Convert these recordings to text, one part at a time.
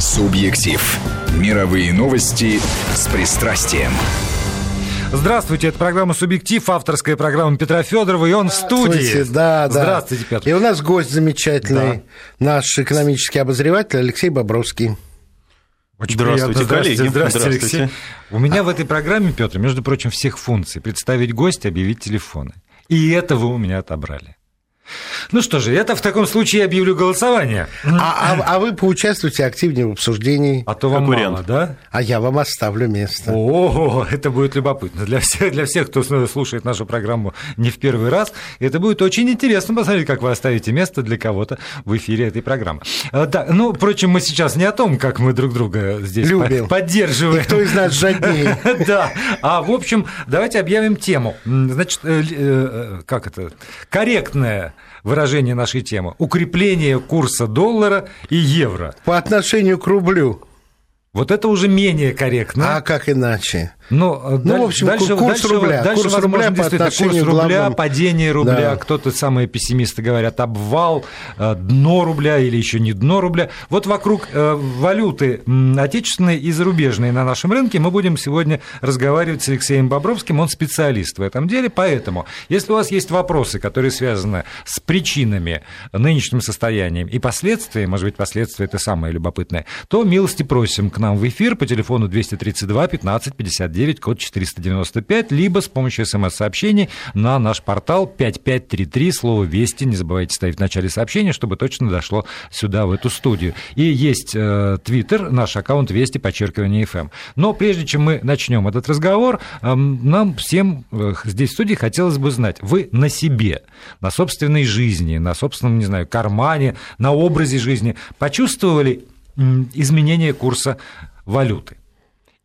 Субъектив. Мировые новости с пристрастием. Здравствуйте, это программа «Субъектив», авторская программа Петра Федорова, и он в студии. Да, да. Здравствуйте, Петр. И у нас гость замечательный, да. наш экономический обозреватель Алексей Бобровский. Очень здравствуйте, приятно. коллеги. Здравствуйте, здравствуйте, Алексей. У меня в этой программе, Петр, между прочим, всех функций. Представить гостя, объявить телефоны. И это вы у меня отобрали. Ну что же, это в таком случае объявлю голосование. А, а, а вы поучаствуйте активнее в обсуждении. А то вам Конкурент. мало, да? А я вам оставлю место. О, это будет любопытно. Для всех, для всех, кто слушает нашу программу не в первый раз, это будет очень интересно посмотреть, как вы оставите место для кого-то в эфире этой программы. А, да, ну, впрочем, мы сейчас не о том, как мы друг друга здесь Любим. поддерживаем. И кто из нас жаднее. Да. А, в общем, давайте объявим тему. Значит, э, э, как это? Корректная выражение нашей темы. Укрепление курса доллара и евро. По отношению к рублю. Вот это уже менее корректно. А как иначе? Ну, ну в общем, дальше, курс дальше, рубля. Дальше, курс возможно, рубля по отношению курс рубля, главным... падение рубля, да. кто-то, самые пессимисты говорят, обвал, э, дно рубля или еще не дно рубля. Вот вокруг э, валюты отечественной и зарубежной на нашем рынке мы будем сегодня разговаривать с Алексеем Бобровским, он специалист в этом деле, поэтому, если у вас есть вопросы, которые связаны с причинами нынешним состоянием и последствиями, может быть, последствия это самое любопытное, то милости просим к нам в эфир по телефону 232 15 59 9, код 495, либо с помощью смс-сообщений на наш портал 5533, слово «Вести». Не забывайте ставить в начале сообщения, чтобы точно дошло сюда, в эту студию. И есть э, твиттер, наш аккаунт «Вести», подчеркивание FM. Эм. Но прежде чем мы начнем этот разговор, э, нам всем э, здесь в студии хотелось бы знать, вы на себе, на собственной жизни, на собственном, не знаю, кармане, на образе жизни почувствовали изменение курса валюты?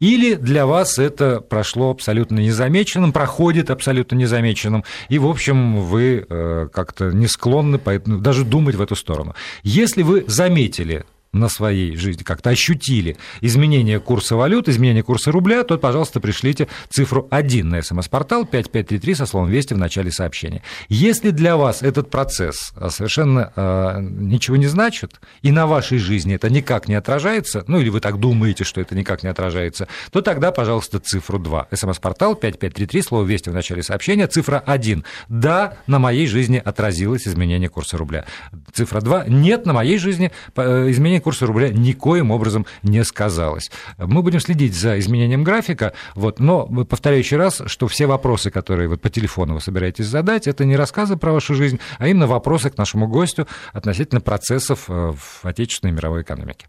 Или для вас это прошло абсолютно незамеченным, проходит абсолютно незамеченным, и, в общем, вы э, как-то не склонны поэтому, даже думать в эту сторону. Если вы заметили на своей жизни, как-то ощутили изменение курса валют, изменение курса рубля, то, пожалуйста, пришлите цифру 1 на смс-портал 5533 со словом «Вести» в начале сообщения. Если для вас этот процесс а, совершенно э, ничего не значит, и на вашей жизни это никак не отражается, ну или вы так думаете, что это никак не отражается, то тогда, пожалуйста, цифру 2. СМС-портал 5533, слово «Вести» в начале сообщения, цифра 1. Да, на моей жизни отразилось изменение курса рубля. Цифра 2. Нет, на моей жизни э, изменение курса рубля никоим образом не сказалось. Мы будем следить за изменением графика, вот, но повторяю еще раз, что все вопросы, которые вот по телефону вы собираетесь задать, это не рассказы про вашу жизнь, а именно вопросы к нашему гостю относительно процессов э, в отечественной мировой экономике.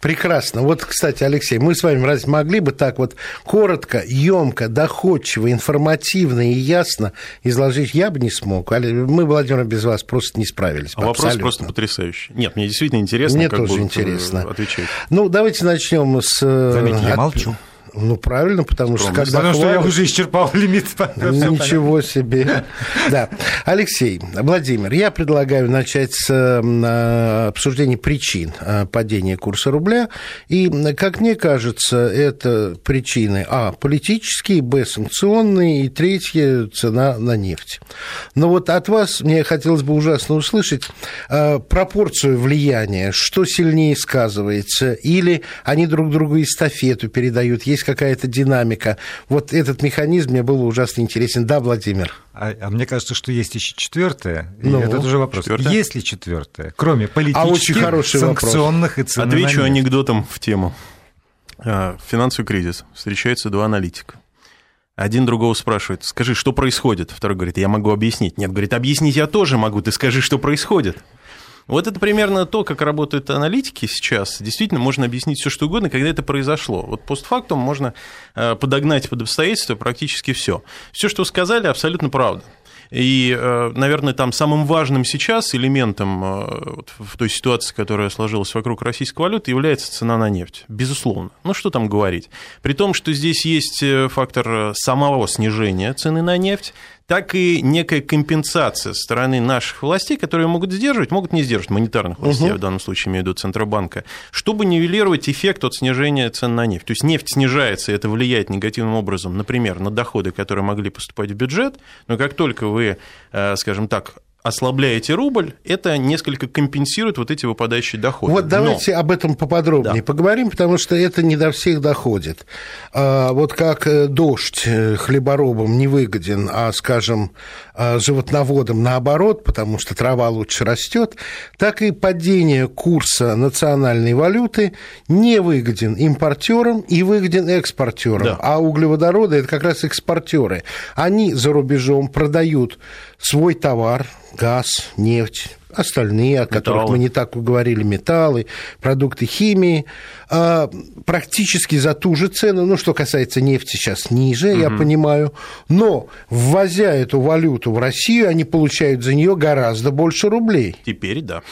Прекрасно. Вот, кстати, Алексей, мы с вами разве могли бы так вот коротко, емко, доходчиво, информативно и ясно изложить? Я бы не смог. Мы, Владимир, без вас просто не справились. А вопрос просто потрясающий. Нет, мне действительно интересно, мне как тоже интересно. отвечать. Ну, давайте начнем с... Э, Заметьте, я молчу. Ну, правильно, потому что когда... Потому что я уже исчерпал лимит. Ничего себе. Да. Алексей, Владимир, я предлагаю начать с э, обсуждения причин э, падения курса рубля. И, как мне кажется, это причины, а, политические, б, санкционные, и третье, цена на нефть. Но вот от вас мне хотелось бы ужасно услышать э, пропорцию влияния, что сильнее сказывается, или они друг другу эстафету передают, есть есть какая-то динамика. Вот этот механизм мне был ужасно интересен. Да, Владимир? А, а мне кажется, что есть еще четвертое. Ну, это уже вопрос. Четвертое? Есть ли четвертое? Кроме политических, а санкционных вопрос. и цены Отвечу анекдотом в тему. А, финансовый кризис. Встречаются два аналитика. Один другого спрашивает, скажи, что происходит? Второй говорит, я могу объяснить. Нет, говорит, объяснить я тоже могу, ты скажи, что происходит. Вот это примерно то, как работают аналитики сейчас. Действительно, можно объяснить все, что угодно, когда это произошло. Вот постфактум можно э, подогнать под обстоятельства практически все. Все, что сказали, абсолютно правда. И, э, наверное, там самым важным сейчас элементом э, в той ситуации, которая сложилась вокруг российской валюты, является цена на нефть. Безусловно. Ну, что там говорить. При том, что здесь есть фактор самого снижения цены на нефть, так и некая компенсация со стороны наших властей, которые могут сдерживать, могут не сдерживать, монетарных властей, угу. в данном случае имею в виду Центробанка, чтобы нивелировать эффект от снижения цен на нефть. То есть нефть снижается, и это влияет негативным образом, например, на доходы, которые могли поступать в бюджет, но как только вы, э, скажем так, ослабляете рубль, это несколько компенсирует вот эти выпадающие доходы. Вот давайте Но... об этом поподробнее да. поговорим, потому что это не до всех доходит. А, вот как э, дождь э, хлеборобам не выгоден, а, скажем, а, животноводам наоборот, потому что трава лучше растет, так и падение курса национальной валюты не выгоден импортерам и выгоден экспортерам. Да. А углеводороды это как раз экспортеры. Они за рубежом продают свой товар, газ, нефть, остальные, о которых металлы. мы не так говорили, металлы, продукты химии, а, практически за ту же цену, ну, что касается нефти, сейчас ниже, угу. я понимаю, но ввозя эту валюту в Россию, они получают за нее гораздо больше рублей. Теперь да.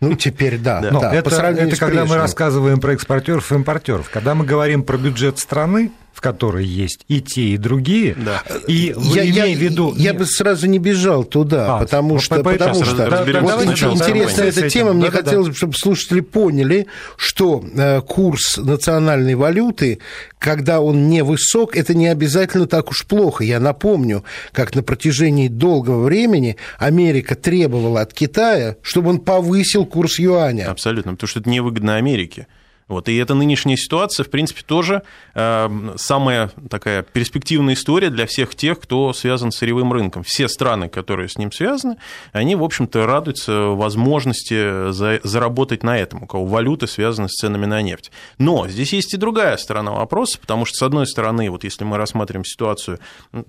Ну, теперь да. да. Но да это, это когда мы рассказываем про экспортеров и импортеров. Когда мы говорим про бюджет страны, в которой есть и те, и другие. Да. И я, я, в виду... Я бы сразу не бежал туда, а, потому что... По, потому что да, вот очень интересная эта тема. Мне да, хотелось, да. чтобы слушатели поняли, что э, курс национальной валюты, когда он невысок, это не обязательно так уж плохо. Я напомню, как на протяжении долгого времени Америка требовала от Китая, чтобы он повысил курс юаня. Абсолютно, потому что это невыгодно Америке. Вот, и эта нынешняя ситуация, в принципе, тоже э, самая такая перспективная история для всех тех, кто связан с сырьевым рынком. Все страны, которые с ним связаны, они, в общем-то, радуются возможности за, заработать на этом, у кого валюты связаны с ценами на нефть. Но здесь есть и другая сторона вопроса, потому что, с одной стороны, вот если мы рассматриваем ситуацию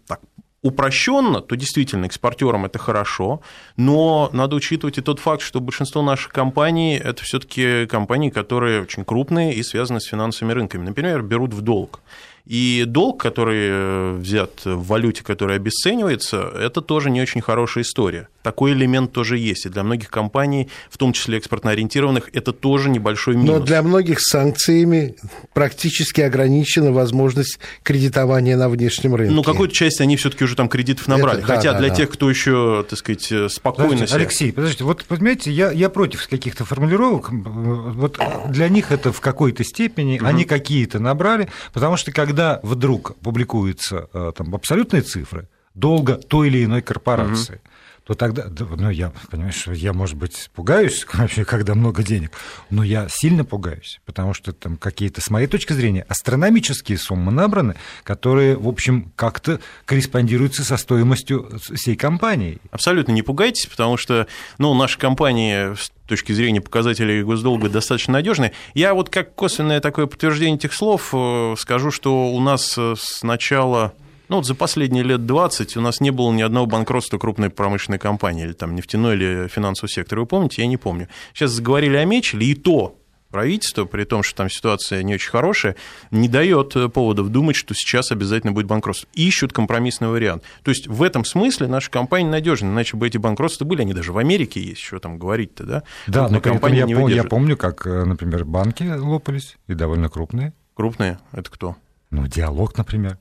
так, упрощенно, то действительно экспортерам это хорошо, но надо учитывать и тот факт, что большинство наших компаний это все-таки компании, которые очень крупные и связаны с финансовыми рынками. Например, берут в долг. И долг, который э, взят в валюте, которая обесценивается, это тоже не очень хорошая история. Такой элемент тоже есть. И для многих компаний, в том числе экспортно-ориентированных, это тоже небольшой минус. Но для многих санкциями практически ограничена возможность кредитования на внешнем рынке. Ну, какую-то часть они все-таки уже там кредитов набрали. Это, Хотя да, для да, тех, кто еще, так сказать, э, спокойно подождите, себя... Алексей, подождите, вот понимаете, я, я против каких-то формулировок. Вот для них это в какой-то степени, угу. они какие-то набрали, потому что когда когда вдруг публикуются э, там, абсолютные цифры долга той или иной корпорации, то тогда, ну, я, понимаешь, я, может быть, пугаюсь вообще, когда много денег, но я сильно пугаюсь, потому что там какие-то, с моей точки зрения, астрономические суммы набраны, которые, в общем, как-то корреспондируются со стоимостью всей компании. Абсолютно не пугайтесь, потому что, ну, наша компания точки зрения показателей госдолга достаточно надежная. Я вот как косвенное такое подтверждение этих слов э, скажу, что у нас э, с начала ну, вот за последние лет 20 у нас не было ни одного банкротства крупной промышленной компании, или там нефтяной или финансового сектора. Вы помните? Я не помню. Сейчас заговорили о Мечеле, и то правительство, при том, что там ситуация не очень хорошая, не дает поводов думать, что сейчас обязательно будет банкротство. Ищут компромиссный вариант. То есть в этом смысле наша компания надежна, иначе бы эти банкротства были, они даже в Америке есть, что там говорить-то, да? Да, но компания я, не пом- я помню, как, э, например, банки лопались, и довольно крупные. Крупные? Это кто? Ну, диалог, например.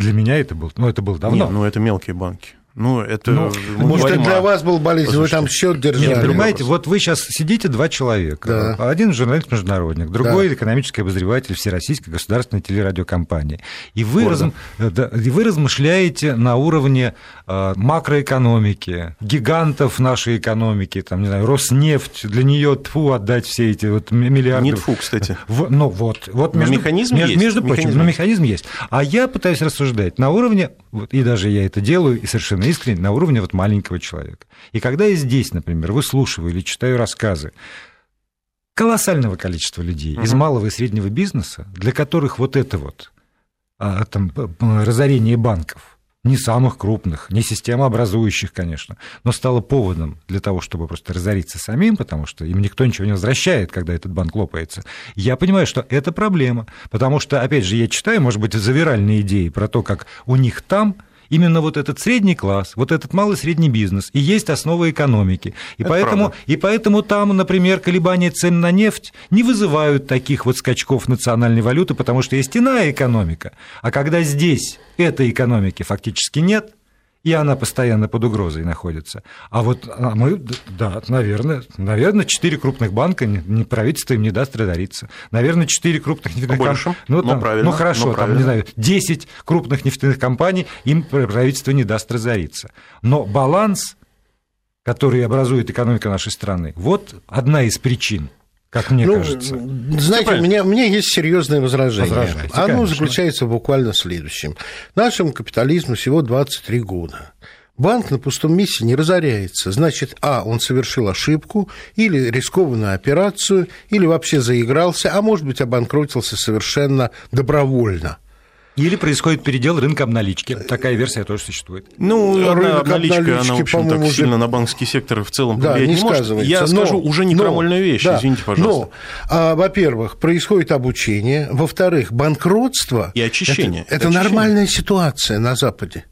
Для меня это был, ну, это было давно. Нет, ну, это мелкие банки. Ну, это... Ну, может, это для вас был болезнь, вы там счет держали. Нет, понимаете, вот вы сейчас сидите два человека. Да. Один журналист-международник, другой да. экономический обозреватель Всероссийской государственной телерадиокомпании. И вы, раз, да, и вы размышляете на уровне э, макроэкономики, гигантов нашей экономики, там, не знаю, Роснефть, для нее тфу отдать все эти вот миллиарды. Не тфу, кстати. В, ну, вот. вот между, механизм между, есть. Между прочим, механизм. механизм есть. А я пытаюсь рассуждать на уровне, и даже я это делаю, и совершенно совершенно искренне на уровне вот маленького человека. И когда я здесь, например, выслушиваю или читаю рассказы колоссального количества людей угу. из малого и среднего бизнеса, для которых вот это вот а, там, разорение банков, не самых крупных, не системообразующих, конечно, но стало поводом для того, чтобы просто разориться самим, потому что им никто ничего не возвращает, когда этот банк лопается. Я понимаю, что это проблема, потому что, опять же, я читаю, может быть, завиральные идеи про то, как у них там именно вот этот средний класс, вот этот малый средний бизнес и есть основа экономики. И поэтому, и поэтому там, например, колебания цен на нефть не вызывают таких вот скачков национальной валюты, потому что есть иная экономика. А когда здесь этой экономики фактически нет, и она постоянно под угрозой находится. А вот а мы, да, наверное, наверное, четыре крупных банка, не, правительство им не даст разориться. Наверное, четыре крупных нефтяных компаний. Ну, ну, правильно, ну, хорошо, ну, там, не знаю, 10 крупных нефтяных компаний им правительство не даст разориться. Но баланс которые образует экономика нашей страны. Вот одна из причин как мне ну, кажется. Знаете, у меня, у меня есть серьезное возражение. Возражайте, Оно конечно. заключается буквально в следующем. Нашему капитализму всего 23 года. Банк на пустом месте не разоряется. Значит, а, он совершил ошибку, или рискованную операцию, или вообще заигрался, а может быть, обанкротился совершенно добровольно. Или происходит передел рынка обналички. Такая версия тоже существует. Ну, рынок обналичка, обналички, она, в общем, так уже... сильно на банковский сектор в целом да, не, не может. Я но, скажу уже не крамольную вещь, да, извините, пожалуйста. Но, а, во-первых, происходит обучение, во-вторых, банкротство... И очищение. Это, это очищение. нормальная ситуация на Западе.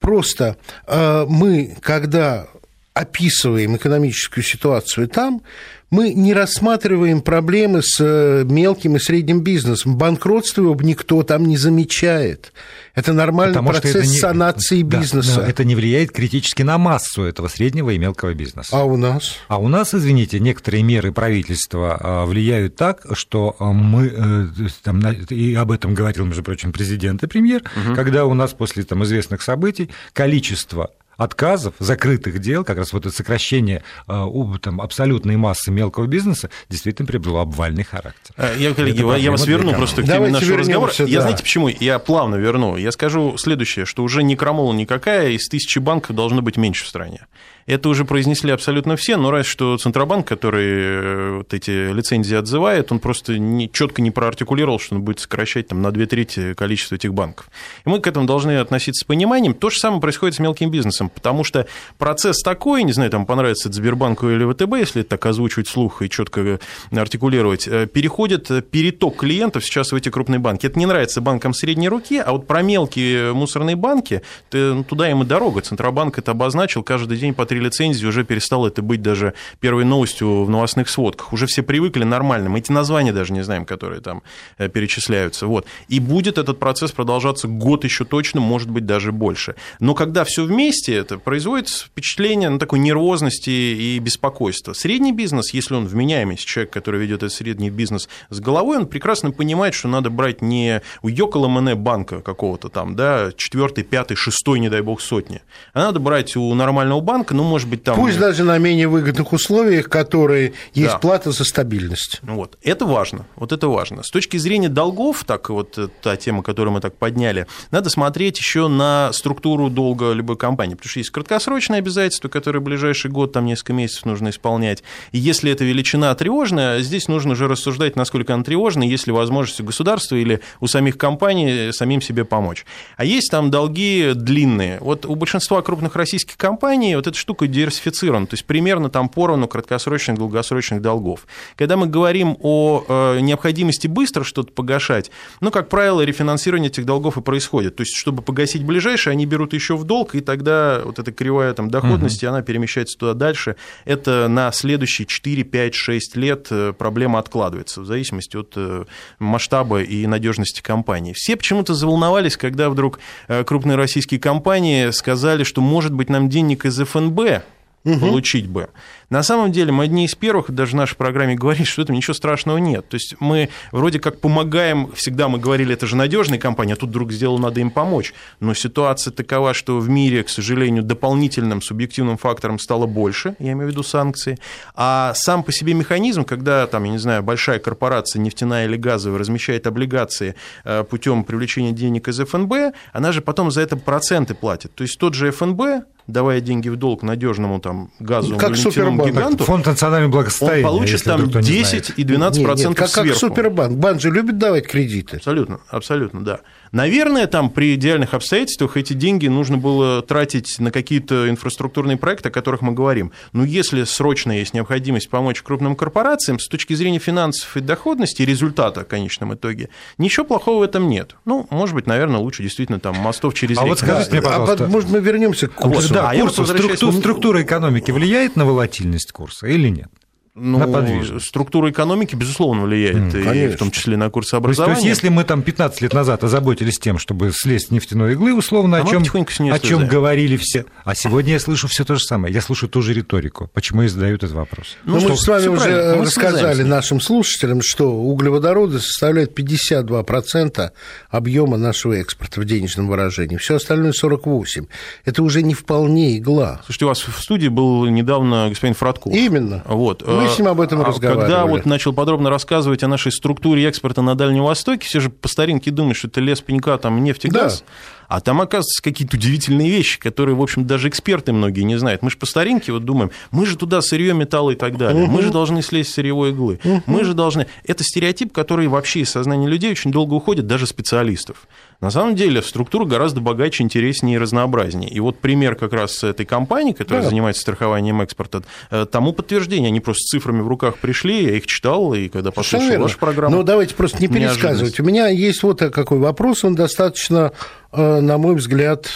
Просто а, мы, когда описываем экономическую ситуацию там, мы не рассматриваем проблемы с э, мелким и средним бизнесом. Банкротство его никто там не замечает. Это нормальный Потому процесс не, санации да, бизнеса. это не влияет критически на массу этого среднего и мелкого бизнеса. А у нас? А у нас, извините, некоторые меры правительства а, влияют так, что а, мы, э, там, и об этом говорил, между прочим, президент и премьер, угу. когда у нас после там, известных событий количество отказов, закрытых дел, как раз вот это сокращение э, там, абсолютной массы мелкого бизнеса действительно приобрело обвальный характер. Э, я, коллеги, я вас верну просто к теме нашего разговора. Да. Я знаете почему? Я плавно верну. Я скажу следующее, что уже не крамола никакая, из тысячи банков должно быть меньше в стране. Это уже произнесли абсолютно все, но раз что Центробанк, который э, вот эти лицензии отзывает, он просто не, четко не проартикулировал, что он будет сокращать там, на две трети количество этих банков. И мы к этому должны относиться с пониманием. То же самое происходит с мелким бизнесом, потому что процесс такой, не знаю, там понравится это Сбербанку или ВТБ, если так озвучивать слух и четко артикулировать, э, переходит переток клиентов сейчас в эти крупные банки. Это не нравится банкам средней руки, а вот про мелкие мусорные банки, ну, туда им и дорога. Центробанк это обозначил каждый день по три лицензии уже перестало это быть даже первой новостью в новостных сводках. Уже все привыкли нормально. Мы эти названия даже не знаем, которые там э, перечисляются. Вот. И будет этот процесс продолжаться год еще точно, может быть, даже больше. Но когда все вместе, это производит впечатление на такой нервозности и беспокойства. Средний бизнес, если он вменяемый, человек, который ведет этот средний бизнес с головой, он прекрасно понимает, что надо брать не у Йокола Мене банка какого-то там, да, четвертый, пятый, шестой, не дай бог, сотни, а надо брать у нормального банка, ну, может быть, там... Пусть даже на менее выгодных условиях, которые есть да. плата за стабильность. Вот, это важно, вот это важно. С точки зрения долгов, так вот та тема, которую мы так подняли, надо смотреть еще на структуру долга любой компании, потому что есть краткосрочные обязательства, которые в ближайший год, там несколько месяцев нужно исполнять. И если эта величина тревожная, здесь нужно уже рассуждать, насколько она тревожная, есть ли возможность у государства или у самих компаний самим себе помочь. А есть там долги длинные. Вот у большинства крупных российских компаний вот эта штука диверсифицирован, то есть примерно там поровну краткосрочных, долгосрочных долгов. Когда мы говорим о э, необходимости быстро что-то погашать, ну, как правило, рефинансирование этих долгов и происходит. То есть, чтобы погасить ближайшие, они берут еще в долг, и тогда вот эта кривая там, доходности, угу. она перемещается туда дальше. Это на следующие 4, 5, 6 лет э, проблема откладывается в зависимости от э, масштаба и надежности компании. Все почему-то заволновались, когда вдруг крупные российские компании сказали, что, может быть, нам денег из ФНБ угу. получить бы. На самом деле мы одни из первых даже в нашей программе говорили, что этом ничего страшного нет. То есть мы вроде как помогаем, всегда мы говорили, это же надежная компания, а тут вдруг сделал, надо им помочь. Но ситуация такова, что в мире, к сожалению, дополнительным субъективным фактором стало больше, я имею в виду санкции, а сам по себе механизм, когда там, я не знаю, большая корпорация нефтяная или газовая размещает облигации э, путем привлечения денег из ФНБ, она же потом за это проценты платит. То есть тот же ФНБ давая деньги в долг надежному там газовому как Супербанк. гиганту, Фонд национального благосостояния, он получит там 10 и 12 нет, процентов нет, как, сверху. Как Супербанк. Банк же любит давать кредиты. Абсолютно, абсолютно, да. Наверное, там при идеальных обстоятельствах эти деньги нужно было тратить на какие-то инфраструктурные проекты, о которых мы говорим. Но если срочно есть необходимость помочь крупным корпорациям, с точки зрения финансов и доходности, и результата в конечном итоге, ничего плохого в этом нет. Ну, может быть, наверное, лучше действительно там мостов через а реки. вот скажите мне, пожалуйста... А, может, мы вернемся к курсу? Вот, да, а курсу. Структура, структура экономики влияет на волатильность курса или нет? Ну, на подвижность. Структура экономики, безусловно, влияет, mm, и в том числе на курсы образования. То есть, если мы там 15 лет назад озаботились тем, чтобы слезть с нефтяной иглы, условно, а о, чем, о чем говорили все, а сегодня я слышу все то же самое, я слышу ту же риторику. Почему и задают этот вопрос? Ну, ну мы с вами уже рассказали нашим слушателям, что углеводороды составляют 52% объема нашего экспорта в денежном выражении, все остальное 48%. Это уже не вполне игла. Слушайте, у вас в студии был недавно господин Фродков. Именно. Вот. Мы с ним об этом а разговаривали. Когда вот начал подробно рассказывать о нашей структуре экспорта на Дальнем Востоке, все же по старинке думают, что это лес пенька, там нефть и газ. А там, оказывается, какие-то удивительные вещи, которые, в общем, даже эксперты многие не знают. Мы же по старинке вот думаем, мы же туда сырье, металл и так далее, мы же должны слезть с сырьевой иглы, мы же должны... Это стереотип, который вообще из сознания людей очень долго уходит, даже специалистов. На самом деле структура гораздо богаче, интереснее и разнообразнее. И вот пример как раз этой компании, которая да. занимается страхованием экспорта, э, тому подтверждение. Они просто с цифрами в руках пришли, я их читал, и когда послушал вашу программу... Ну, давайте просто не пересказывать. У меня есть вот какой вопрос, он достаточно, на мой взгляд,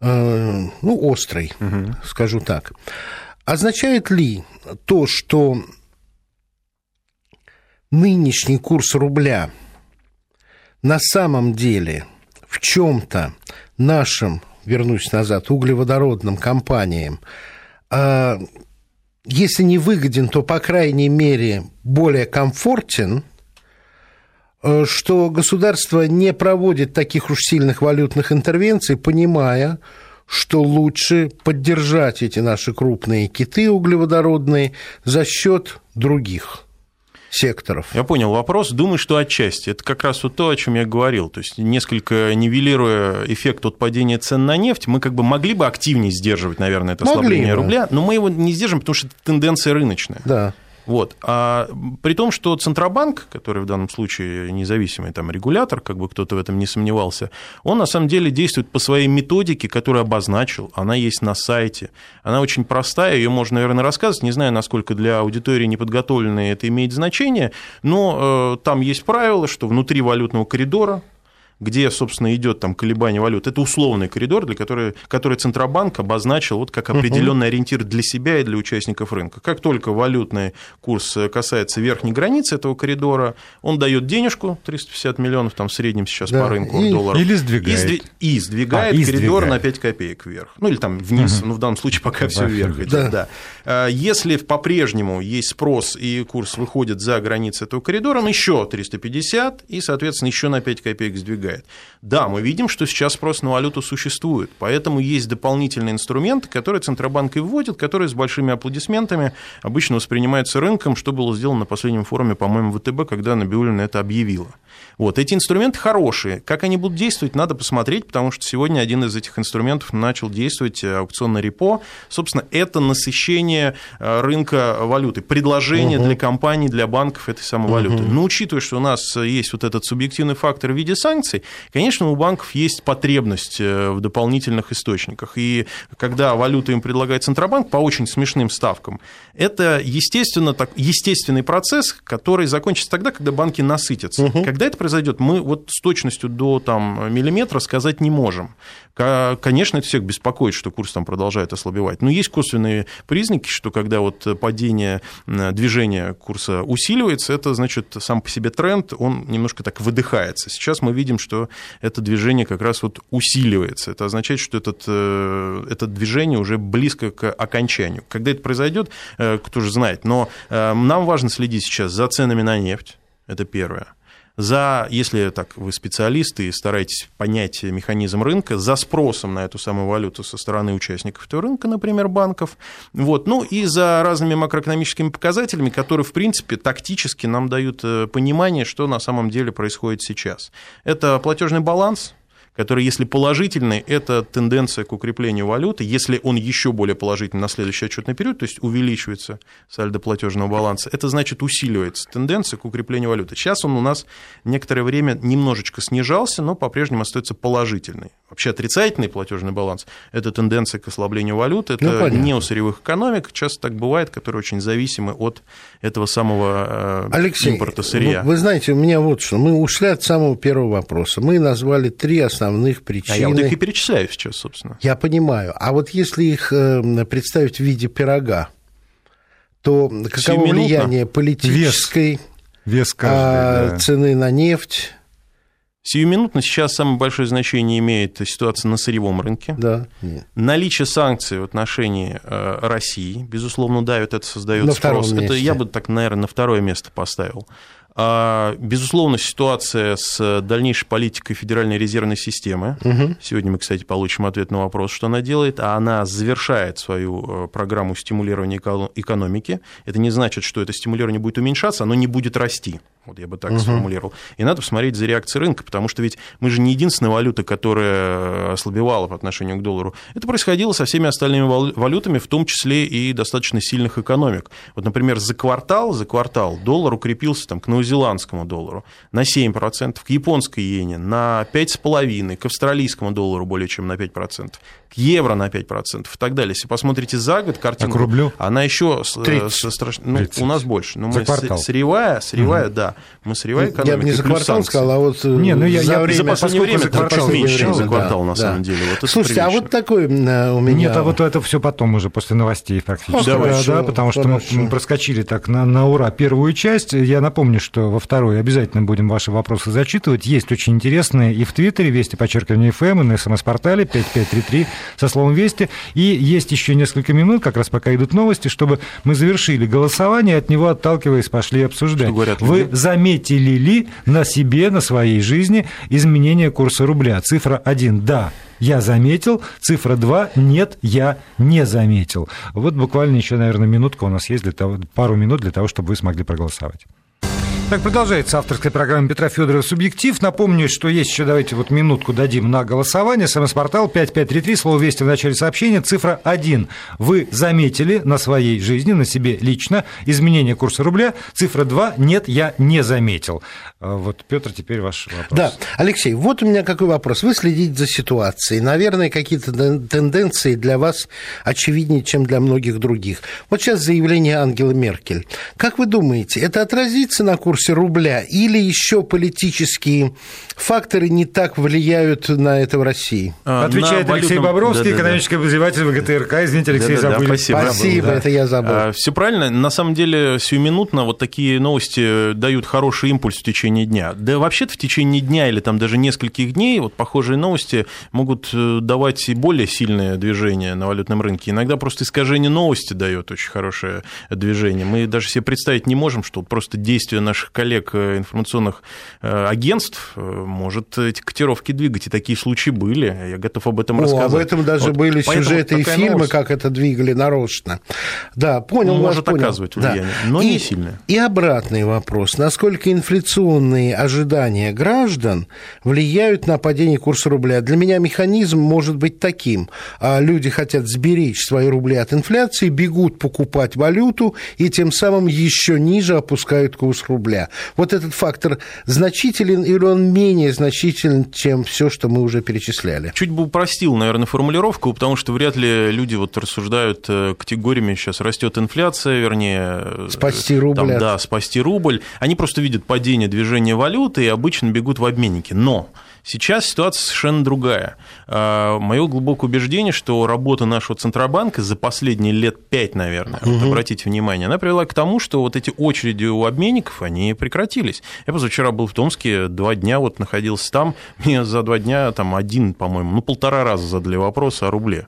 э, ну, острый, угу. скажу так. Означает ли то, что нынешний курс рубля – на самом деле в чем-то нашим, вернусь назад, углеводородным компаниям, а, если не выгоден, то, по крайней мере, более комфортен, э, что государство не проводит таких уж сильных валютных интервенций, понимая, что лучше поддержать эти наши крупные киты углеводородные за счет других секторов. Я понял вопрос. Думаю, что отчасти. Это как раз вот то, о чем я говорил. То есть, несколько нивелируя эффект от падения цен на нефть, мы как бы могли бы активнее сдерживать, наверное, это ослабление рубля, но мы его не сдержим, потому что это тенденция рыночная. Да. Вот. А при том, что Центробанк, который в данном случае независимый там, регулятор, как бы кто-то в этом не сомневался, он на самом деле действует по своей методике, которую обозначил, она есть на сайте. Она очень простая, ее можно, наверное, рассказывать, не знаю, насколько для аудитории неподготовленной это имеет значение, но э, там есть правило, что внутри валютного коридора где, собственно, идет там колебание валют, это условный коридор, для которого, который Центробанк обозначил вот как определенный ориентир для себя и для участников рынка. Как только валютный курс касается верхней границы этого коридора, он дает денежку, 350 миллионов там в среднем сейчас да, по рынку и, долларов. Или сдвигает. И, и сдвигает а, коридор сдвигает. на 5 копеек вверх. Ну, или там вниз, угу. ну, в данном случае пока все вверх идет. Да. Да. А, если по-прежнему есть спрос и курс выходит за границы этого коридора, он еще 350 и, соответственно, еще на 5 копеек сдвигает помогает. Да, мы видим, что сейчас спрос на валюту существует, поэтому есть дополнительные инструменты, которые Центробанк и вводит, которые с большими аплодисментами обычно воспринимаются рынком, что было сделано на последнем форуме, по-моему, ВТБ, когда Набиулина это объявила. Вот, эти инструменты хорошие. Как они будут действовать, надо посмотреть, потому что сегодня один из этих инструментов начал действовать, э, аукционный репо. Собственно, это насыщение э, рынка валюты, предложение угу. для компаний, для банков этой самой валюты. Угу. Но учитывая, что у нас есть вот этот субъективный фактор в виде санкций, конечно, у банков есть потребность э, в дополнительных источниках. И когда валюту им предлагает Центробанк по очень смешным ставкам, это, естественно, так, естественный процесс, который закончится тогда, когда банки насытятся. Угу. Когда это произойдет, мы вот с точностью до там, миллиметра сказать не можем. Конечно, это всех беспокоит, что курс там продолжает ослабевать. Но есть косвенные признаки, что когда вот падение движения курса усиливается, это значит сам по себе тренд, он немножко так выдыхается. Сейчас мы видим, что это движение как раз вот усиливается. Это означает, что этот, э, это движение уже близко к окончанию. Когда это произойдет, э, кто же знает. Но э, нам важно следить сейчас за ценами на нефть. Это первое за, если так вы специалисты и стараетесь понять механизм рынка, за спросом на эту самую валюту со стороны участников этого рынка, например, банков, вот, ну и за разными макроэкономическими показателями, которые, в принципе, тактически нам дают э, понимание, что на самом деле происходит сейчас. Это платежный баланс, который, если положительный, это тенденция к укреплению валюты. Если он еще более положительный на следующий отчетный период, то есть увеличивается сальдо платежного баланса, это значит усиливается тенденция к укреплению валюты. Сейчас он у нас некоторое время немножечко снижался, но по-прежнему остается положительный. Вообще отрицательный платежный баланс – это тенденция к ослаблению валюты, это ну, не у сырьевых экономик, часто так бывает, которые очень зависимы от этого самого э, Алексей, импорта сырья. Вы, вы знаете, у меня вот что, мы ушли от самого первого вопроса. Мы назвали три основных основных причин. А я вот их и перечисляю сейчас, собственно. Я понимаю. А вот если их э, представить в виде пирога, то каково влияние политической вес, вес а, да. цены на нефть? Сиюминутно сейчас самое большое значение имеет ситуация на сырьевом рынке. Да. Наличие санкций в отношении э, России, безусловно, давит, это создает на спрос. Это я бы так, наверное, на второе место поставил. А, безусловно, ситуация с дальнейшей политикой Федеральной резервной системы. Угу. Сегодня мы, кстати, получим ответ на вопрос, что она делает. А она завершает свою э, программу стимулирования экономики. Это не значит, что это стимулирование будет уменьшаться, оно не будет расти. Вот я бы так угу. сформулировал. И надо посмотреть за реакцией рынка, потому что ведь мы же не единственная валюта, которая ослабевала по отношению к доллару. Это происходило со всеми остальными валютами, в том числе и достаточно сильных экономик. Вот, например, за квартал, за квартал доллар укрепился там, к новозеландскому доллару на 7%, к японской иене на 5,5%, к австралийскому доллару более чем на 5%, к евро на 5% и так далее. Если посмотрите за год картину, а к рублю? она еще страшно. Ну, у нас больше. Но за мы квартал. Сырьевая, сырьевая, угу. да. Мы сырьевая экономика. Я бы не за квартал сказал, а вот не, ну, я, за я, время. За последнее время, за квартал меньше, чем за квартал, да, на самом да. деле. Вот Слушайте, а вот такой э, у меня... Нет, а вот это все потом уже, после новостей практически. Давай, да, да, потому что хорошо. мы проскочили так на, на ура первую часть. Я напомню, что во второй обязательно будем ваши вопросы зачитывать. Есть очень интересные и в Твиттере, Вести, подчеркивание ФМ, и на СМС-портале 5533 со словом Вести. И есть еще несколько минут, как раз пока идут новости, чтобы мы завершили голосование, от него отталкиваясь, пошли обсуждать. Что говорят Вы заметили ли на себе, на своей жизни изменение курса рубля? Цифра 1 – да, я заметил, цифра 2 – нет, я не заметил. Вот буквально еще, наверное, минутка у нас есть, для того, пару минут для того, чтобы вы смогли проголосовать. Так, продолжается авторская программа Петра Федорова «Субъектив». Напомню, что есть еще, давайте вот минутку дадим на голосование. СМС-портал 5533, слово «Вести» в начале сообщения, цифра 1. Вы заметили на своей жизни, на себе лично, изменение курса рубля. Цифра 2. Нет, я не заметил. А вот, Петр, теперь ваш вопрос. Да, Алексей, вот у меня какой вопрос. Вы следите за ситуацией. Наверное, какие-то тенденции для вас очевиднее, чем для многих других. Вот сейчас заявление Ангелы Меркель. Как вы думаете, это отразится на курсе курсе рубля, или еще политические факторы не так влияют на это в России? А, Отвечает на Алексей валютном... Bobrovский, да, экономический да. обозреватель ВГТРК. Извините, Алексей, да, да, забыли. Да, спасибо, спасибо да. это я забыл. А, все правильно. На самом деле, сиюминутно вот такие новости дают хороший импульс в течение дня. Да вообще-то в течение дня или там даже нескольких дней вот похожие новости могут э, давать и более сильное движение на валютном рынке. Иногда просто искажение новости дает очень хорошее движение. Мы даже себе представить не можем, что просто действие наших наших коллег э, информационных э, агентств э, может эти котировки двигать. И такие случаи были. Я готов об этом О, рассказать. Об этом даже вот. были сюжеты и фильмы, новость. как это двигали нарочно. Да, понял. Может вас, оказывать понял. влияние, да. но и, не сильное. И обратный вопрос. Насколько инфляционные ожидания граждан влияют на падение курса рубля? Для меня механизм может быть таким. А люди хотят сберечь свои рубли от инфляции, бегут покупать валюту и тем самым еще ниже опускают курс рубля рубля. Вот этот фактор значителен или он менее значителен, чем все, что мы уже перечисляли? Чуть бы упростил, наверное, формулировку, потому что вряд ли люди вот рассуждают э, категориями, сейчас растет инфляция, вернее... Э, спасти рубль. Там, да, спасти рубль. Они просто видят падение движения валюты и обычно бегут в обменники. Но Сейчас ситуация совершенно другая. А, Мое глубокое убеждение, что работа нашего Центробанка за последние лет пять, наверное, угу. вот обратите внимание, она привела к тому, что вот эти очереди у обменников, они прекратились. Я позавчера был в Томске, два дня вот находился там, мне за два дня там один, по-моему, ну полтора раза задали вопрос о рубле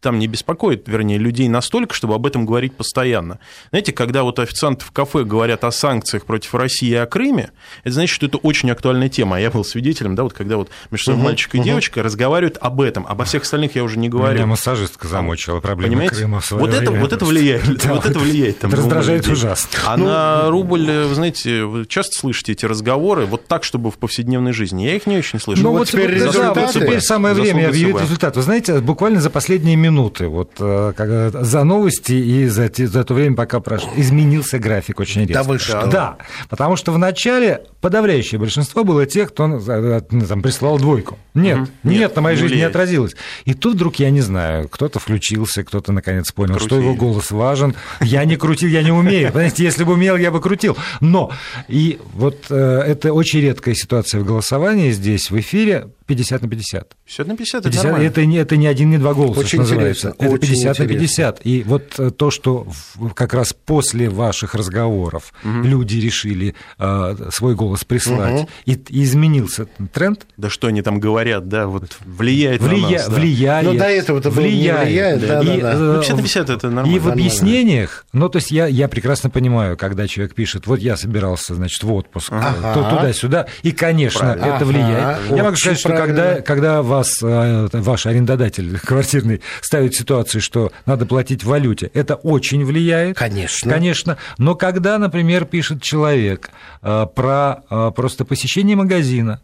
там не беспокоит, вернее, людей настолько, чтобы об этом говорить постоянно. Знаете, когда вот официанты в кафе говорят о санкциях против России и о Крыме, это значит, что это очень актуальная тема. А я был свидетелем, да, вот когда вот между собой угу, мальчик и угу. девочка разговаривают об этом, обо всех остальных я уже не говорю. Меня массажистка замочила проблемы Понимаете? Крыма в вот это, вот это влияет, вот это влияет. Там, раздражает ужасно. А ну, на рубль, вы знаете, вы часто слышите эти разговоры, вот так, чтобы в повседневной жизни. Я их не очень слышу. Ну, вот теперь, да, вот теперь самое время объявить результат. Вы знаете, буквально за последние минуты, вот э, как, за новости и за, за то время, пока прошло, изменился график очень резко. Да вы что? Да, потому что в начале подавляющее большинство было тех, кто э, там, прислал двойку. Нет, угу. нет, нет, на моей не жизни влияет. не отразилось. И тут вдруг, я не знаю, кто-то включился, кто-то наконец понял, Крутили. что его голос важен. Я не крутил, я не умею. Понимаете, если бы умел, я бы крутил. Но, и вот э, это очень редкая ситуация в голосовании здесь, в эфире, 50 на 50. 50 на 50, 50 это нормально. Это не, это не один, не два голоса, очень называется. Интересно, это 50 интересно. на 50. И вот э, то, что как раз после ваших разговоров угу. люди решили э, свой голос прислать, угу. и, и изменился тренд. Да что они там говорят, да, вот влияет Влия... на нас. Да. Влияет. Но до этого это влияет. влияет да, и, да, да. 50 на 50 это нормально. И в объяснениях, ну, то есть я, я прекрасно понимаю, когда человек пишет, вот я собирался, значит, в отпуск, ага. то туда-сюда, и, конечно, Правильно. это влияет. Ага. Я могу сказать, что когда, когда вас, э, ваш арендодатель квартирный ставит ситуацию, что надо платить в валюте, это очень влияет. Конечно. Конечно. Но когда, например, пишет человек э, про э, просто посещение магазина,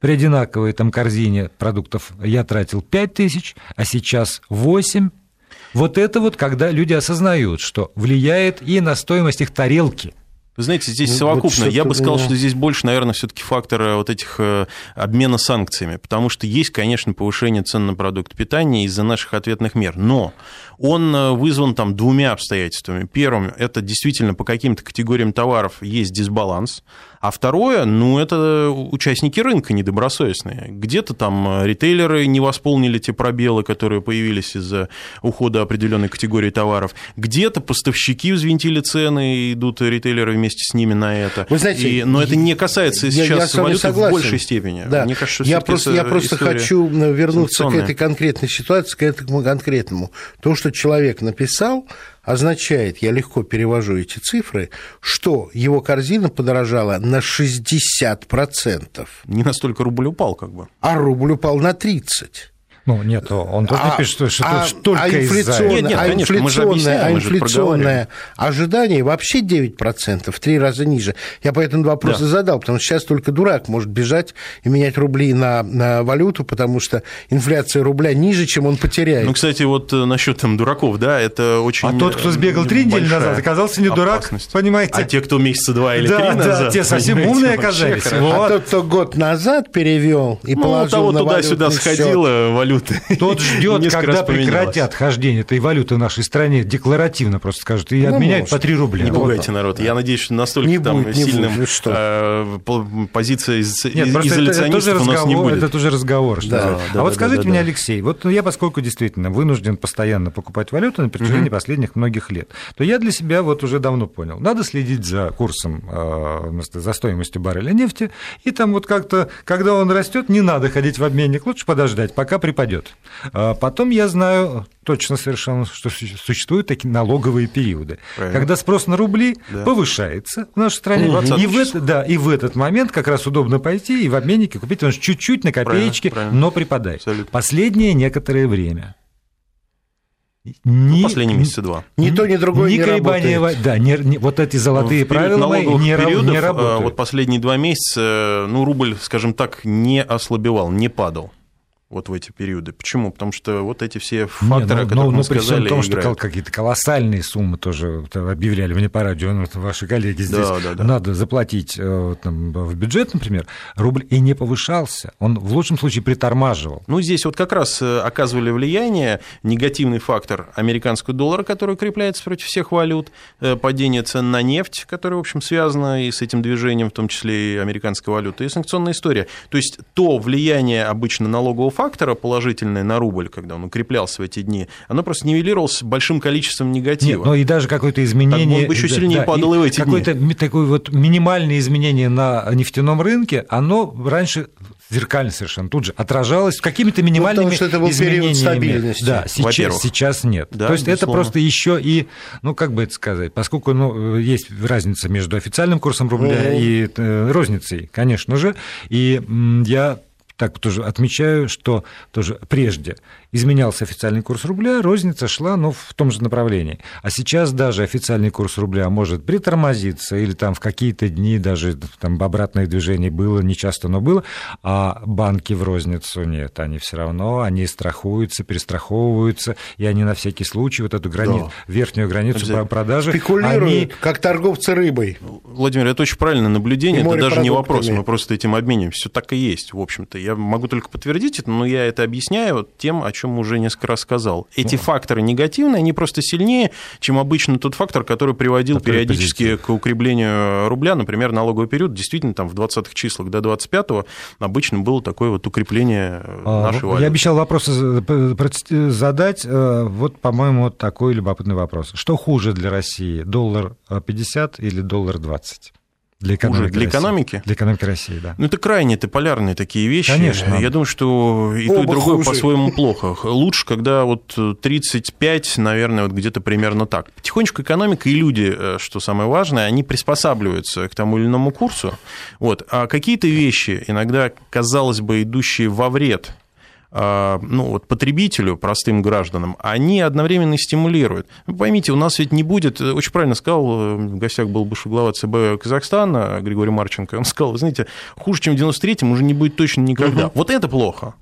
при одинаковой там корзине продуктов я тратил 5 тысяч, а сейчас 8. Вот это вот, когда люди осознают, что влияет и на стоимость их тарелки. Вы знаете, здесь ну, совокупно. Вот Я бы сказал, что здесь больше, наверное, все-таки фактор э, вот этих э, обмена санкциями, потому что есть, конечно, повышение цен на продукт питания из-за наших ответных мер. Но он э, вызван там двумя обстоятельствами. Первым, это действительно по каким-то категориям товаров есть дисбаланс, а второе, ну, это участники рынка недобросовестные. Где-то там ритейлеры не восполнили те пробелы, которые появились из-за ухода определенной категории товаров. Где-то поставщики взвинтили цены, и идут ритейлеры вместе с ними на это. Вы знаете, и, но это не касается я, сейчас я валюты в большей степени. Да. Мне кажется, я просто, я просто хочу вернуться к этой конкретной ситуации, к этому конкретному. То, что человек написал, означает, я легко перевожу эти цифры, что его корзина подорожала на 60%. Не настолько рубль упал, как бы. А рубль упал на 30%. Ну, нет, он тут а, пишет, что а, только а инфляционное, нет, нет, а конечно, инфляционное, а инфляционное ожидание вообще 9%, в три раза ниже. Я поэтому вопросы да. задал, потому что сейчас только дурак может бежать и менять рубли на, на валюту, потому что инфляция рубля ниже, чем он потеряет. Ну, кстати, вот э, насчет там дураков, да, это очень А тот, кто сбегал три недели назад, оказался не дурак, понимаете? А те, кто месяца два или да, три да, назад. те совсем умные оказались. Вот. А тот, кто год назад перевел и ну, положил на туда-сюда сходило, валюта валюты. Тот ждет, когда прекратят хождение этой валюты в нашей стране, декларативно просто скажут, и ну, обменяют по 3 рубля. Не пугайте народ. Я надеюсь, что настолько не там будет, сильным будет, что? Э, позиция из, Нет, изоляционистов это, это у нас разговор, не будет. Это тоже разговор. Что да, да, а да, вот да, скажите да, мне, да. Алексей, вот я, поскольку действительно вынужден постоянно покупать валюту на протяжении угу. последних многих лет, то я для себя вот уже давно понял, надо следить за курсом, э, за стоимостью барреля нефти, и там вот как-то, когда он растет, не надо ходить в обменник, лучше подождать, пока припадет. А потом я знаю точно совершенно, что существуют такие налоговые периоды, Правильно. когда спрос на рубли да. повышается в нашей стране, и в, это, да, и в этот момент как раз удобно пойти и в обменнике купить, он чуть-чуть на копеечки, Правильно. Но припадает. Абсолютно. Последнее некоторое время ни, последние месяца два. Ни то, ни другое ни не колебания, работает. Да, не, не, вот эти золотые в правила не, периодов, не работают. Вот последние два месяца, ну, рубль, скажем так, не ослабевал, не падал вот в эти периоды. Почему? Потому что вот эти все факторы, Не, ну, ну, мы ну, сказали, при том, что какие-то колоссальные суммы тоже объявляли мне по радио, ну, ваши коллеги здесь, да, да, да. надо заплатить э, там, в бюджет, например, рубль и не повышался, он в лучшем случае притормаживал. Ну, здесь вот как раз э, оказывали влияние негативный фактор американского доллара, который укрепляется против всех валют, э, падение цен на нефть, которое, в общем, связано и с этим движением, в том числе и американской валюты, и санкционная история. То есть то влияние обычно налогового фактора положительное на рубль, когда он укреплялся в эти дни, оно просто нивелировалось большим количеством негатива. Нет, но и даже какое-то изменение... Так он бы еще сильнее да, падал и, и в эти какое-то дни. такое вот минимальное изменение на нефтяном рынке, оно раньше зеркально совершенно тут же отражалось какими-то минимальными ну, потому что это был изменениями. стабильности. Да, сейчас, сейчас нет. Да, То есть безусловно. это просто еще и, ну как бы это сказать, поскольку ну, есть разница между официальным курсом рубля угу. и э, розницей, конечно же, и я так тоже отмечаю, что тоже прежде изменялся официальный курс рубля, розница шла ну, в том же направлении. А сейчас даже официальный курс рубля может притормозиться или там в какие-то дни даже там обратное движение было, не часто, но было, а банки в розницу нет, они все равно, они страхуются, перестраховываются, и они на всякий случай вот эту грани... да. верхнюю границу продажи... Спекулируют, они... как торговцы рыбой. Владимир, это очень правильное наблюдение, это даже не вопрос, мы просто этим обмениваемся, все так и есть, в общем-то. Я могу только подтвердить это, но я это объясняю тем, о чем уже несколько раз сказал. Эти ну. факторы негативные, они просто сильнее, чем обычно тот фактор, который приводил который периодически позитив. к укреплению рубля, например, налоговый период, действительно, там в 20-х числах до 25-го обычно было такое вот укрепление а, нашей валюты. Я обещал вопросы задать. Э, вот, по-моему, такой любопытный вопрос. Что хуже для России, доллар 50 или доллар 20? Для экономики, для экономики? Для экономики России, да. Ну, это крайне это полярные такие вещи. Конечно. Я думаю, что и Оба то, и другое по-своему плохо. Лучше, когда вот 35, наверное, вот где-то примерно так. Потихонечку экономика и люди, э, что самое важное, они приспосабливаются к тому или иному курсу. Вот. А какие-то вещи, иногда, казалось бы, идущие во вред ну, вот потребителю, простым гражданам, они одновременно стимулируют. Вы поймите, у нас ведь не будет, очень правильно сказал, в гостях был бывший глава ЦБ Казахстана Григорий Марченко, он сказал, вы знаете, хуже, чем в 93-м уже не будет точно никогда. Угу. Вот это плохо.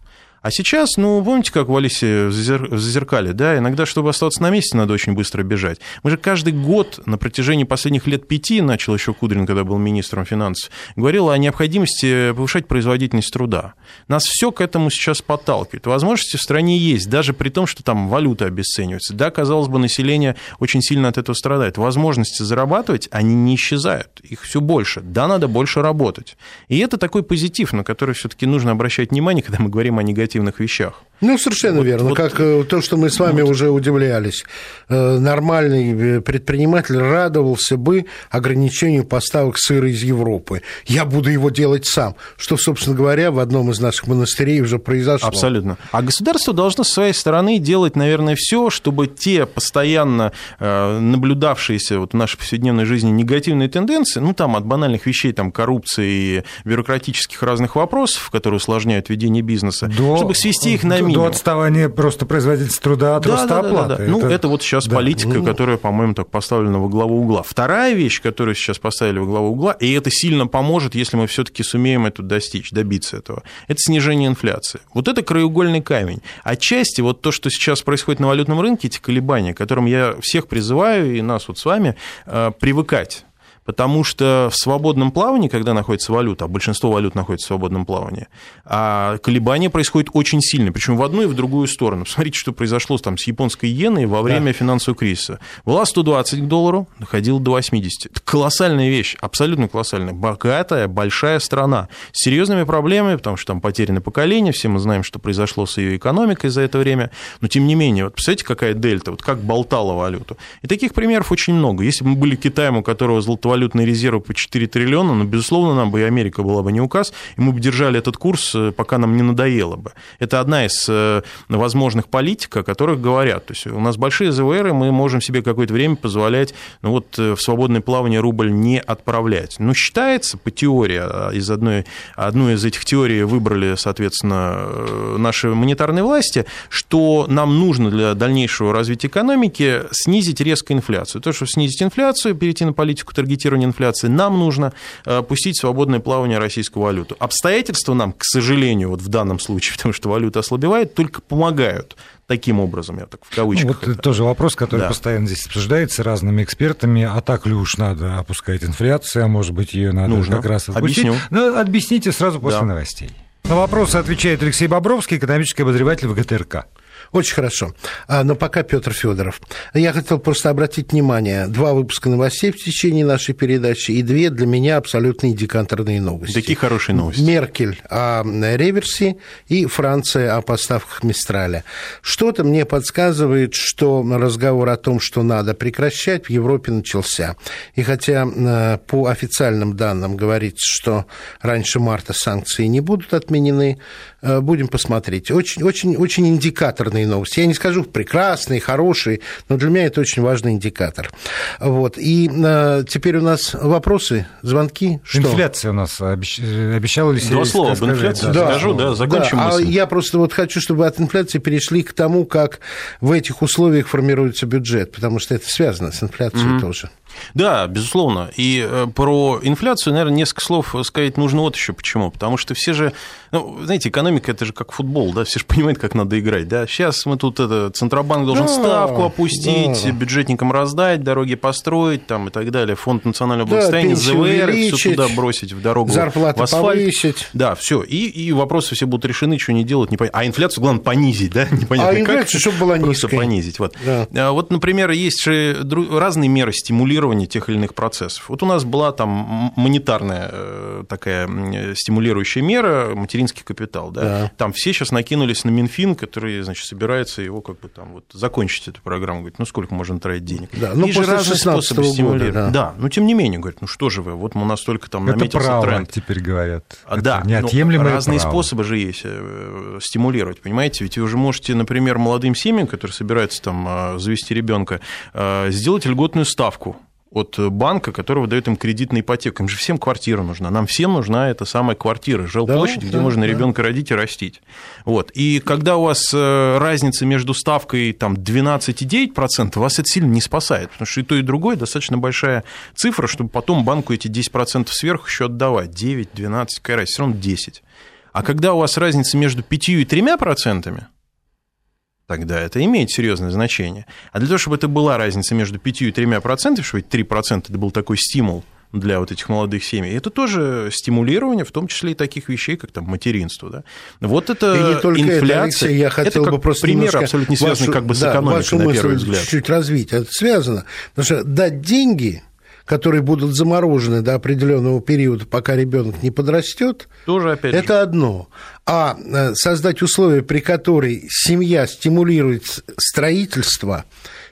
А сейчас, ну, помните, как в Алисе в Зазеркале, да, иногда, чтобы остаться на месте, надо очень быстро бежать. Мы же каждый год на протяжении последних лет пяти, начал еще Кудрин, когда был министром финансов, говорил о необходимости повышать производительность труда. Нас все к этому сейчас подталкивает. Возможности в стране есть, даже при том, что там валюта обесценивается. Да, казалось бы, население очень сильно от этого страдает. Возможности зарабатывать, они не исчезают, их все больше. Да, надо больше работать. И это такой позитив, на который все-таки нужно обращать внимание, когда мы говорим о негативных негативных вещах. Ну, совершенно вот, верно. Вот, как э, то, что мы с вами вот. уже удивлялись. Э, нормальный э, предприниматель радовался бы ограничению поставок сыра из Европы. Я буду его делать сам. Что, собственно говоря, в одном из наших монастырей уже произошло. Абсолютно. А государство должно с своей стороны делать, наверное, все, чтобы те постоянно наблюдавшиеся вот в нашей повседневной жизни негативные тенденции, ну, там от банальных вещей, там, коррупции и бюрократических разных вопросов, которые усложняют ведение бизнеса, До... чтобы свести их на минимум. До отставания просто производительности труда от да, роста да, оплаты. Да, да, да. Ну, это вот сейчас да. политика, которая, по-моему, так поставлена во главу угла. Вторая вещь, которую сейчас поставили во главу угла, и это сильно поможет, если мы все-таки сумеем это достичь, добиться этого, это снижение инфляции. Вот это краеугольный камень. Отчасти вот то, что сейчас происходит на валютном рынке, эти колебания, к которым я всех призываю, и нас вот с вами, э, привыкать потому что в свободном плавании, когда находится валюта, а большинство валют находится в свободном плавании, а колебания происходят очень сильно, причем в одну и в другую сторону. Посмотрите, что произошло там с японской иеной во время да. финансового кризиса. Была 120 к доллару, доходила до 80. Это колоссальная вещь, абсолютно колоссальная. Богатая, большая страна с серьезными проблемами, потому что там потеряно поколение, все мы знаем, что произошло с ее экономикой за это время, но тем не менее, вот представляете, какая дельта, вот как болтала валюту. И таких примеров очень много. Если бы мы были Китаем, у которого золотовалютная валютные резервы по 4 триллиона, но, безусловно, нам бы и Америка была бы не указ, и мы бы держали этот курс, э, пока нам не надоело бы. Это одна из э, возможных политик, о которых говорят. То есть у нас большие ЗВР, и мы можем себе какое-то время позволять ну, вот, э, в свободное плавание рубль не отправлять. Но считается по теории, а из одной, одну из этих теорий выбрали, соответственно, наши монетарные власти, что нам нужно для дальнейшего развития экономики снизить резко инфляцию. То, что снизить инфляцию, перейти на политику таргетирования, таргетирования инфляции, нам нужно э, пустить свободное плавание российскую валюту. Обстоятельства нам, к сожалению, вот в данном случае, потому что валюта ослабевает, только помогают таким образом, я так в кавычках. Ну, вот это тоже вопрос, который да. постоянно здесь обсуждается разными экспертами. А так ли уж надо опускать инфляцию, а может быть, ее надо Нужно. как раз отпустить? Объясню. Ну, объясните сразу после да. новостей. На вопросы отвечает Алексей Бобровский, экономический обозреватель ВГТРК. Очень хорошо. А, но пока Петр Федоров. Я хотел просто обратить внимание. Два выпуска новостей в течение нашей передачи и две для меня абсолютно индикаторные новости. Такие хорошие новости. Меркель о реверсе и Франция о поставках Мистраля. Что-то мне подсказывает, что разговор о том, что надо прекращать, в Европе начался. И хотя по официальным данным говорится, что раньше марта санкции не будут отменены, будем посмотреть. Очень, очень, очень индикаторный важные новости. Я не скажу прекрасные, хорошие, но для меня это очень важный индикатор. Вот. И э, теперь у нас вопросы, звонки. Что? Инфляция у нас обещ... обещала ли Два слова об инфляции да, скажу, да, закончим да, мысль. А я просто вот хочу, чтобы от инфляции перешли к тому, как в этих условиях формируется бюджет, потому что это связано с инфляцией mm-hmm. тоже. Да, безусловно. И э, про инфляцию, наверное, несколько слов сказать нужно вот еще почему. Потому что все же, ну, знаете, экономика это же как футбол, да, все же понимают, как надо играть, да. Сейчас мы тут это, Центробанк должен да, ставку опустить, да. бюджетникам раздать, дороги построить там, и так далее, фонд национального благосостояния, да, ЗВР, все туда бросить в дорогу, зарплаты в асфальт. повысить. Да, все, и, и вопросы все будут решены, что не делать, не понятно. А инфляцию, главное, понизить, да? Непонятно, а инфляцию, чтобы была Просто низкой. понизить, вот. Да. А, вот, например, есть же разные меры стимулирования тех или иных процессов. Вот у нас была там монетарная э, такая стимулирующая мера, материнский капитал, да? да. Там все сейчас накинулись на Минфин, который, значит, собирается его как бы там вот закончить эту программу, говорит, ну сколько можно тратить денег? Да, ну, Есть же разные способы стимулировать. Да. да, но тем не менее, говорит, ну что же вы, вот у нас только там Это наметился право, тренд. теперь говорят. А, да, неотъемлемое разные право. способы же есть э, стимулировать, понимаете? Ведь вы уже можете, например, молодым семьям, которые собираются там а, завести ребенка, сделать льготную ставку от банка, который выдает им кредит на ипотеку. Им же всем квартира нужна. Нам всем нужна эта самая квартира, жилплощадь, да, где да, можно да. ребенка родить и растить. Вот. И когда у вас э, разница между ставкой там, 12,9%, вас это сильно не спасает, потому что и то, и другое достаточно большая цифра, чтобы потом банку эти 10% сверху еще отдавать. 9, 12, какая разница, все равно 10. А когда у вас разница между 5 и 3%, тогда это имеет серьезное значение. А для того, чтобы это была разница между 5 и 3 процентами, чтобы эти 3 процента это был такой стимул для вот этих молодых семей. Это тоже стимулирование, в том числе и таких вещей, как там материнство. Да? Вот это и не только инфляция. Это, Алексей, я хотел это бы просто пример абсолютно не связанный вашу, как бы с да, экономикой, вашу на первый взгляд. чуть-чуть развить. Это связано. Потому что дать деньги которые будут заморожены до определенного периода, пока ребенок не подрастет, тоже опять это же. одно. А э, создать условия, при которых семья стимулирует строительство,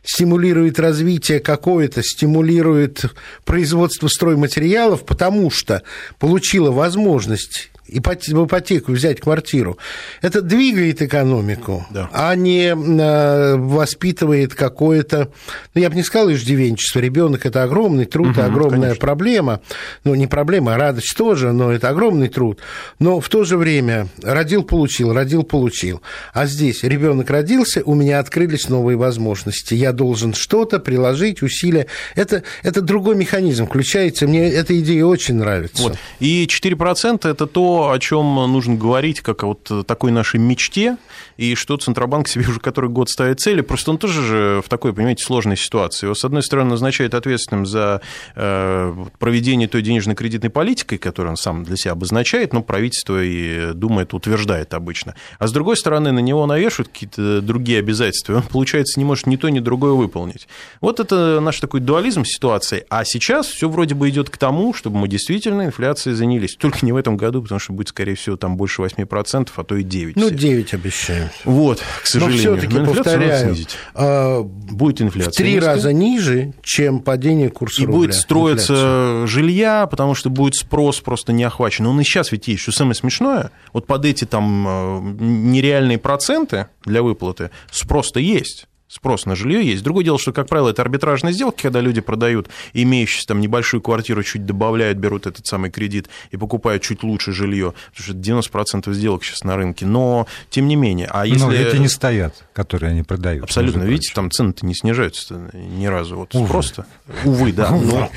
стимулирует развитие какое-то, стимулирует производство стройматериалов, потому что получила возможность в ипотеку взять квартиру, это двигает экономику, да. а не э, воспитывает какое-то, ну, я бы не сказал иждивенчество, ребенок это огромный труд, угу, огромная конечно. проблема, ну, не проблема, а радость тоже, но это огромный труд, но в то же время родил, получил, родил, получил, а здесь ребенок родился, у меня открылись новые возможности, я должен что-то приложить, усилия, это, это другой механизм включается, мне эта идея очень нравится. Вот. И 4% это то, о чем нужно говорить, как о вот такой нашей мечте, и что Центробанк себе уже который год ставит цели, просто он тоже же в такой, понимаете, сложной ситуации. Его, с одной стороны, назначает ответственным за э, проведение той денежно-кредитной политики, которую он сам для себя обозначает, но правительство и думает, утверждает обычно. А с другой стороны, на него навешивают какие-то другие обязательства, и он, получается, не может ни то, ни другое выполнить. Вот это наш такой дуализм ситуации. А сейчас все вроде бы идет к тому, чтобы мы действительно инфляцией занялись. Только не в этом году, потому что будет, скорее всего, там больше 8%, а то и 9%. Ну, 9 обещают. Вот, к сожалению. Но все-таки, повторяю, а, будет инфляция. В три раза ниже, чем падение курса и рубля. И будет строиться инфляция. жилья, потому что будет спрос просто не охвачен. Он и сейчас ведь есть. Что самое смешное, вот под эти там э, нереальные проценты для выплаты спрос-то есть спрос на жилье есть. Другое дело, что, как правило, это арбитражные сделки, когда люди продают имеющие там небольшую квартиру, чуть добавляют, берут этот самый кредит и покупают чуть лучше жилье, потому что 90% сделок сейчас на рынке. Но, тем не менее, а если... Но эти не стоят, которые они продают. Абсолютно. Видите, там цены-то не снижаются ни разу. Вот Увы. просто. Увы, да. Но...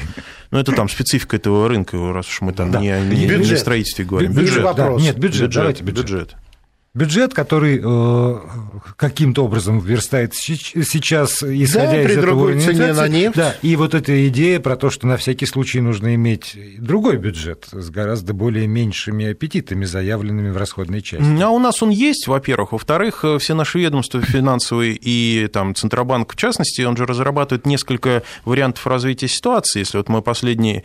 Ну, это там специфика этого рынка, раз уж мы там да. не, не, не о строительстве говорим. Бюджет. бюджет. Да. Нет, бюджет. бюджет. Давайте бюджет. бюджет бюджет, который э, каким-то образом верстает сейчас, исходя да, из этого цене на нефть. Да, и вот эта идея про то, что на всякий случай нужно иметь другой бюджет с гораздо более меньшими аппетитами, заявленными в расходной части. А у нас он есть, во-первых. Во-вторых, э, все наши ведомства финансовые и там, Центробанк, в частности, он же разрабатывает несколько вариантов развития ситуации. Если вот мы последние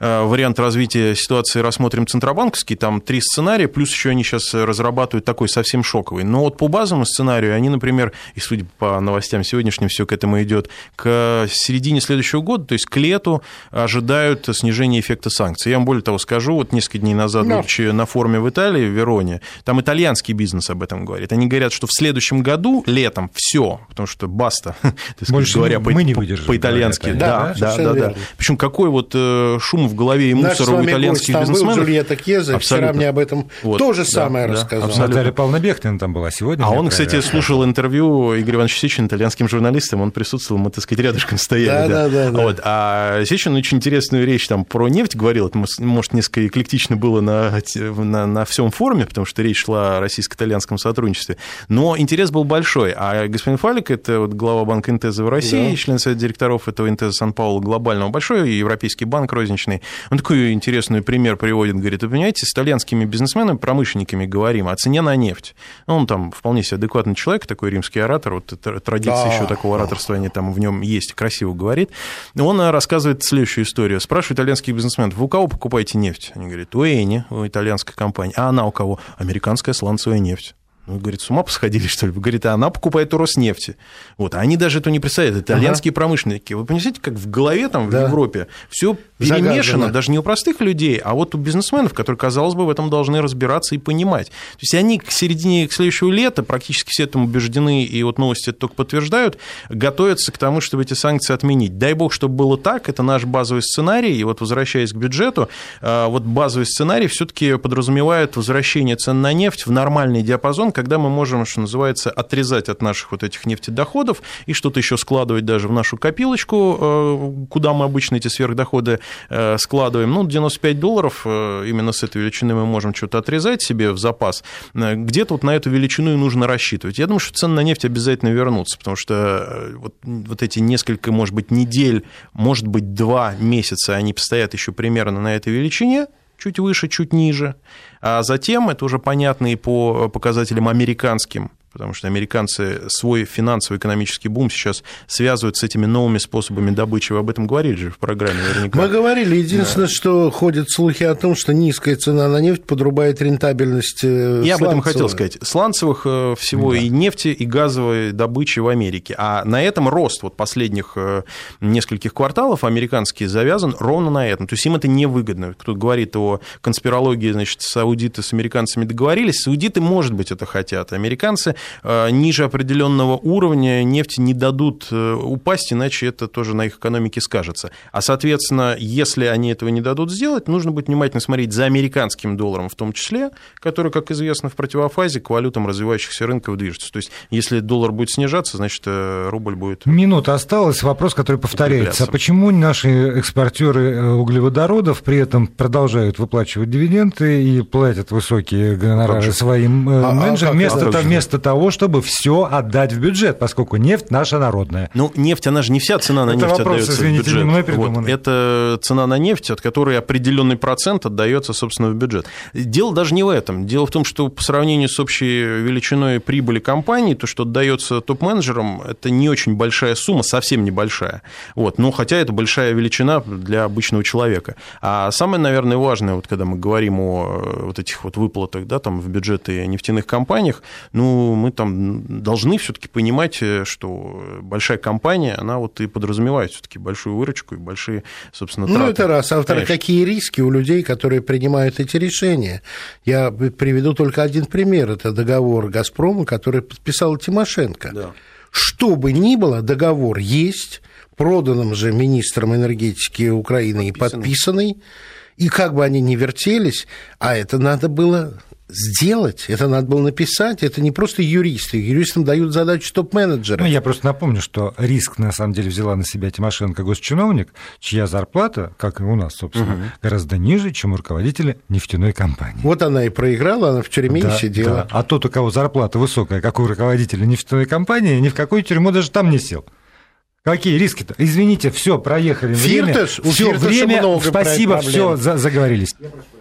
вариант развития ситуации рассмотрим центробанковский, там три сценария, плюс еще они сейчас разрабатывают такой совсем шоковый. Но вот по базовому сценарию они, например, и судя по новостям сегодняшним, все к этому идет, к середине следующего года, то есть к лету, ожидают снижения эффекта санкций. Я вам более того скажу, вот несколько дней назад, no. будучи на форуме в Италии, в Вероне, там итальянский бизнес об этом говорит. Они говорят, что в следующем году, летом, все, потому что баста, сказать, говоря по, мы не выдержим, по-итальянски. Да, да, да, да, да. Причем какой вот э, шум в голове и мусора у итальянских бизнесменов. Был Джульетта Кеза, вчера мне об этом вот, то же самое да, рассказала. Наталья Павловна Бехтина там была сегодня. А он, кстати, слушал интервью Игоря Ивановича Сечина итальянским журналистам, он присутствовал, мы, так сказать, рядышком стояли. Да, да, да. да. Вот. А Сечин очень интересную речь там про нефть говорил, это, может, несколько эклектично было на, на, на всем форуме, потому что речь шла о российско-итальянском сотрудничестве, но интерес был большой. А господин Фалик, это вот глава банка Интеза в России, да. член совета директоров этого Интеза Сан-Паулу глобального, большой европейский банк розничный, он такой интересный пример приводит, говорит, вы понимаете, с итальянскими бизнесменами, промышленниками говорим о цене на нефть. Ну, он там вполне себе адекватный человек, такой римский оратор, вот традиция да. еще такого ораторства, они там в нем есть, красиво говорит. Он рассказывает следующую историю. Спрашивает итальянских бизнесменов, вы у кого покупаете нефть? Они говорят, у Эни, у итальянской компании. А она у кого? Американская сланцевая нефть. Ну, говорит, с ума посходили, что ли? Говорит, а она покупает у Роснефти. Вот, а они даже это не представляют, итальянские ага. промышленники. Вы понимаете, как в голове там да. в Европе все перемешано, Загадано. даже не у простых людей, а вот у бизнесменов, которые, казалось бы, в этом должны разбираться и понимать. То есть они к середине к следующего лета, практически все этому убеждены, и вот новости это только подтверждают, готовятся к тому, чтобы эти санкции отменить. Дай бог, чтобы было так, это наш базовый сценарий, и вот возвращаясь к бюджету, а, вот базовый сценарий все-таки подразумевает возвращение цен на нефть в нормальный диапазон, когда мы можем, что называется, отрезать от наших вот этих нефтедоходов и что-то еще складывать даже в нашу копилочку, э, куда мы обычно эти сверхдоходы э, складываем. Ну, 95 долларов э, именно с этой величины мы можем что-то отрезать себе в запас. Где-то вот на эту величину и нужно рассчитывать. Я думаю, что цены на нефть обязательно вернутся, потому что вот, вот эти несколько, может быть, недель, может быть, два месяца, они постоят еще примерно на этой величине, чуть выше, чуть ниже. А затем, это уже понятно и по показателям американским, потому что американцы свой финансово-экономический бум сейчас связывают с этими новыми способами добычи. Вы об этом говорили же в программе наверняка. Мы говорили. Единственное, да. что ходят слухи о том, что низкая цена на нефть подрубает рентабельность э, Я об этом хотел сказать. Сланцевых э, всего да. и нефти, и газовой добычи в Америке. А на этом рост вот последних э, нескольких кварталов американский завязан ровно на этом. То есть им это невыгодно. Кто говорит о конспирологии, значит, саудиты с американцами договорились. Саудиты, может быть, это хотят. Американцы ниже определенного уровня нефти не дадут э, упасть, иначе это тоже на их экономике скажется. А, соответственно, если они этого не дадут сделать, нужно будет внимательно смотреть за американским долларом в том числе, который, как известно, в противофазе к валютам развивающихся рынков движется. То есть, если доллар будет снижаться, значит, э, рубль будет... Минута осталась. Вопрос, который повторяется. А почему наши экспортеры углеводородов при этом продолжают выплачивать дивиденды и платят высокие гонорары своим а, а менеджерам, а вместо, вместо того, того, чтобы все отдать в бюджет, поскольку нефть наша народная. Ну, нефть, она же не вся цена на это нефть вопрос, отдается извините, в бюджет. Мной вот, это цена на нефть, от которой определенный процент отдается, собственно, в бюджет. Дело даже не в этом. Дело в том, что по сравнению с общей величиной прибыли компании, то, что отдается топ-менеджерам, это не очень большая сумма, совсем небольшая. Вот. Но хотя это большая величина для обычного человека. А самое, наверное, важное, вот когда мы говорим о вот этих вот выплатах да, там, в бюджеты нефтяных компаниях, ну, мы там должны все-таки понимать, э, что большая компания, она вот и подразумевает все-таки большую выручку и большие, собственно, траты. Ну, это раз. А во какие риски у людей, которые принимают эти решения? Я приведу только один пример. Это договор «Газпрома», который подписал Тимошенко. Да. Что бы ни было, договор есть, проданным же министром энергетики Украины подписанный. и подписанный. И как бы они ни вертелись, а это надо было сделать, это надо было написать, это не просто юристы, юристам дают задачу топ-менеджеры. Ну, я просто напомню, что риск, на самом деле, взяла на себя Тимошенко госчиновник, чья зарплата, как и у нас, собственно, угу. гораздо ниже, чем у руководителя нефтяной компании. Вот она и проиграла, она в тюрьме да, и сидела. Да. А тот, у кого зарплата высокая, как у руководителя нефтяной компании, ни в какую тюрьму даже там не сел. Какие риски-то? Извините, все, проехали. Фиртыш, время. Все, время. Спасибо, все, заговорились.